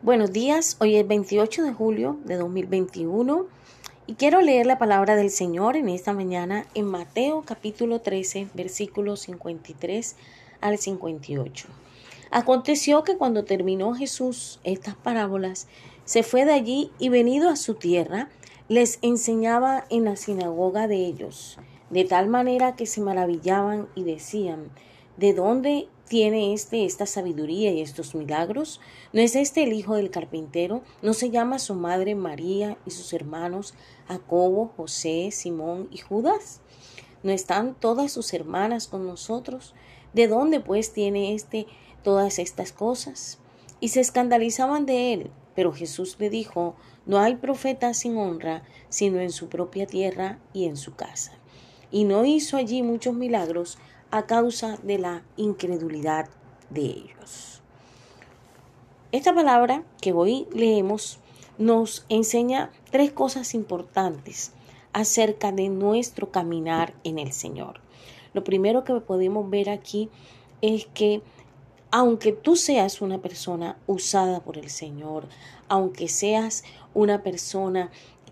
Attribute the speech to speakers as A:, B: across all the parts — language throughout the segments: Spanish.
A: Buenos días, hoy es 28 de julio de 2021 y quiero leer la palabra del Señor en esta mañana en Mateo capítulo 13 versículos 53 al 58. Aconteció que cuando terminó Jesús estas parábolas, se fue de allí y venido a su tierra, les enseñaba en la sinagoga de ellos, de tal manera que se maravillaban y decían, ¿de dónde tiene este esta sabiduría y estos milagros? ¿No es este el hijo del carpintero? ¿No se llama su madre María y sus hermanos Jacobo, José, Simón y Judas? ¿No están todas sus hermanas con nosotros? ¿De dónde pues tiene este todas estas cosas? Y se escandalizaban de él. Pero Jesús le dijo, no hay profeta sin honra, sino en su propia tierra y en su casa. Y no hizo allí muchos milagros a causa de la incredulidad de ellos. Esta palabra que hoy leemos nos enseña tres cosas importantes acerca de nuestro caminar en el Señor. Lo primero que podemos ver aquí es que aunque tú seas una persona usada por el Señor, aunque seas una persona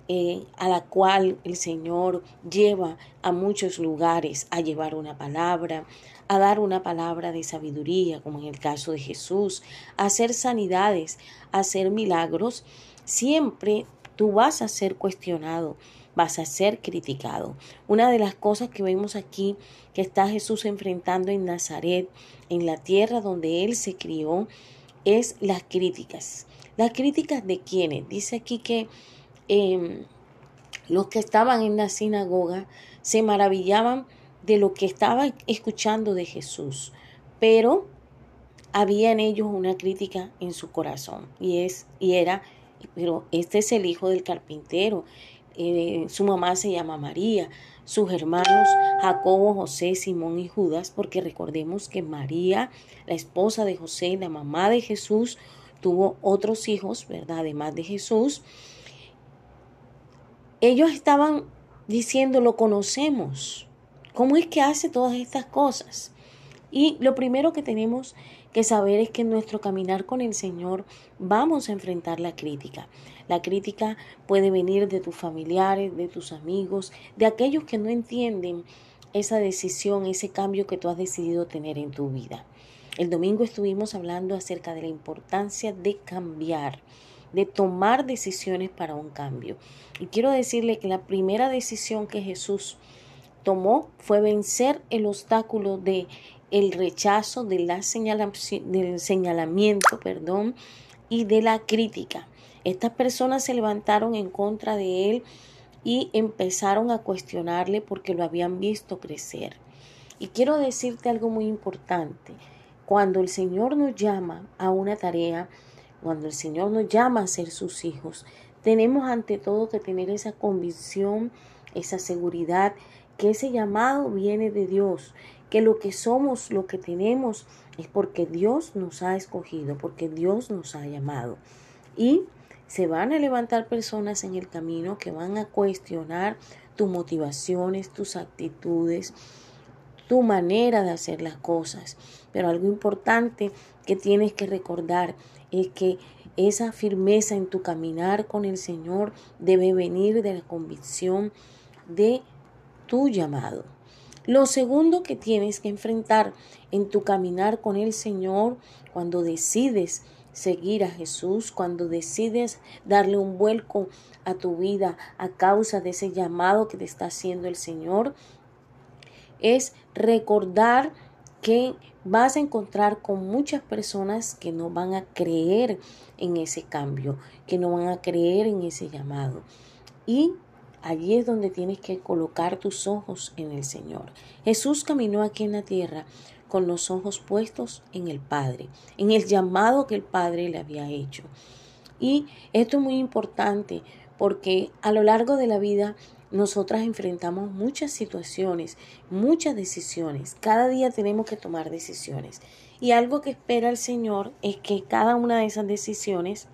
A: eh, a la cual el Señor lleva a muchos lugares a llevar una palabra, a dar una palabra de sabiduría, como en el caso de Jesús, a hacer sanidades, a hacer milagros, siempre tú vas a ser cuestionado, vas a ser criticado. Una de las cosas que vemos aquí que está Jesús enfrentando en Nazaret, en la tierra donde él se crió, es las críticas. Las críticas de quienes. Dice aquí que Em, los que estaban en la sinagoga se maravillaban de lo que estaban escuchando de Jesús, pero había en ellos una crítica en su corazón y es y era pero este es el hijo del carpintero eh, su mamá se llama María sus hermanos Jacobo, José, Simón y Judas, porque recordemos que María, la esposa de José, la mamá de Jesús, tuvo otros hijos, ¿verdad? Además de Jesús, ellos estaban diciendo, lo conocemos. ¿Cómo es que hace todas estas cosas? Y lo primero que tenemos que saber es que en nuestro caminar con el Señor vamos a enfrentar la crítica. La crítica puede venir de tus familiares, de tus amigos, de aquellos que no entienden esa decisión, ese cambio que tú has decidido tener en tu vida. El domingo estuvimos hablando acerca de la importancia de cambiar de tomar decisiones para un cambio. Y quiero decirle que la primera decisión que Jesús tomó fue vencer el obstáculo de el rechazo, de la del señalamiento, perdón, y de la crítica. Estas personas se levantaron en contra de él y empezaron a cuestionarle porque lo habían visto crecer. Y quiero decirte algo muy importante. Cuando el Señor nos llama a una tarea, cuando el Señor nos llama a ser sus hijos, tenemos ante todo que tener esa convicción, esa seguridad, que ese llamado viene de Dios, que lo que somos, lo que tenemos, es porque Dios nos ha escogido, porque Dios nos ha llamado. Y se van a levantar personas en el camino que van a cuestionar tus motivaciones, tus actitudes, tu manera de hacer las cosas. Pero algo importante que tienes que recordar es que esa firmeza en tu caminar con el Señor debe venir de la convicción de tu llamado. Lo segundo que tienes que enfrentar en tu caminar con el Señor cuando decides seguir a Jesús, cuando decides darle un vuelco a tu vida a causa de ese llamado que te está haciendo el Señor, es recordar que vas a encontrar con muchas personas que no van a creer en ese cambio, que no van a creer en ese llamado. Y allí es donde tienes que colocar tus ojos en el Señor. Jesús caminó aquí en la tierra con los ojos puestos en el Padre, en el llamado que el Padre le había hecho. Y esto es muy importante porque a lo largo de la vida nosotras enfrentamos muchas situaciones, muchas decisiones. Cada día tenemos que tomar decisiones. Y algo que espera el Señor es que cada una de esas decisiones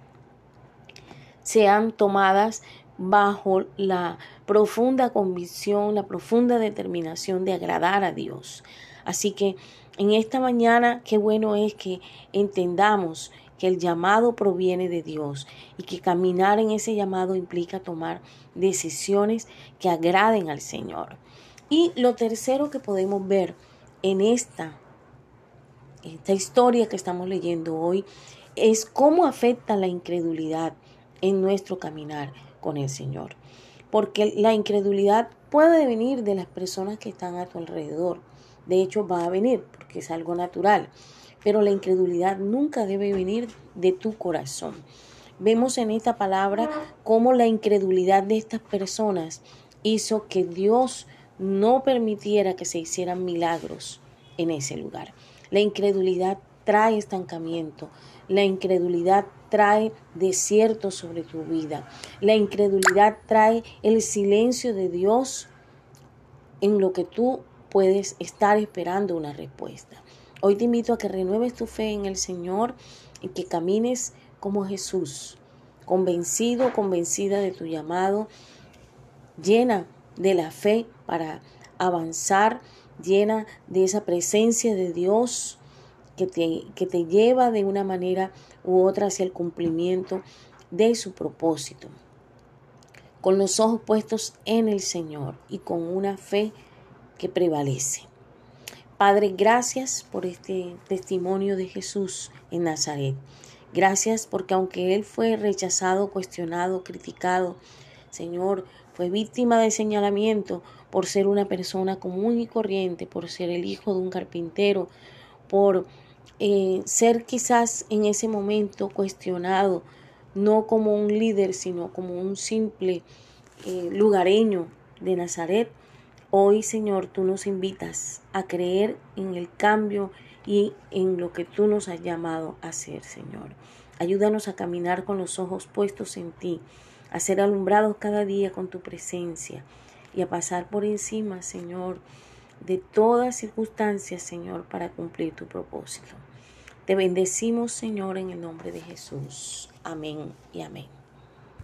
A: sean tomadas bajo la profunda convicción, la profunda determinación de agradar a Dios. Así que en esta mañana, qué bueno es que entendamos que el llamado proviene de Dios y que caminar en ese llamado implica tomar decisiones que agraden al Señor. Y lo tercero que podemos ver en esta, esta historia que estamos leyendo hoy es cómo afecta la incredulidad en nuestro caminar con el Señor. Porque la incredulidad puede venir de las personas que están a tu alrededor. De hecho, va a venir porque es algo natural. Pero la incredulidad nunca debe venir de tu corazón. Vemos en esta palabra cómo la incredulidad de estas personas hizo que Dios no permitiera que se hicieran milagros en ese lugar. La incredulidad trae estancamiento, la incredulidad trae desierto sobre tu vida. La incredulidad trae el silencio de Dios en lo que tú puedes estar esperando una respuesta. Hoy te invito a que renueves tu fe en el Señor y que camines como Jesús, convencido, convencida de tu llamado, llena de la fe para avanzar, llena de esa presencia de Dios que te, que te lleva de una manera u otra hacia el cumplimiento de su propósito. Con los ojos puestos en el Señor y con una fe que prevalece. Padre, gracias por este testimonio de Jesús en Nazaret. Gracias porque aunque Él fue rechazado, cuestionado, criticado, Señor, fue víctima de señalamiento por ser una persona común y corriente, por ser el hijo de un carpintero, por eh, ser quizás en ese momento cuestionado, no como un líder, sino como un simple eh, lugareño de Nazaret. Hoy, Señor, tú nos invitas a creer en el cambio y en lo que tú nos has llamado a hacer, Señor. Ayúdanos a caminar con los ojos puestos en ti, a ser alumbrados cada día con tu presencia y a pasar por encima, Señor, de todas circunstancias, Señor, para cumplir tu propósito. Te bendecimos, Señor, en el nombre de Jesús. Amén y amén.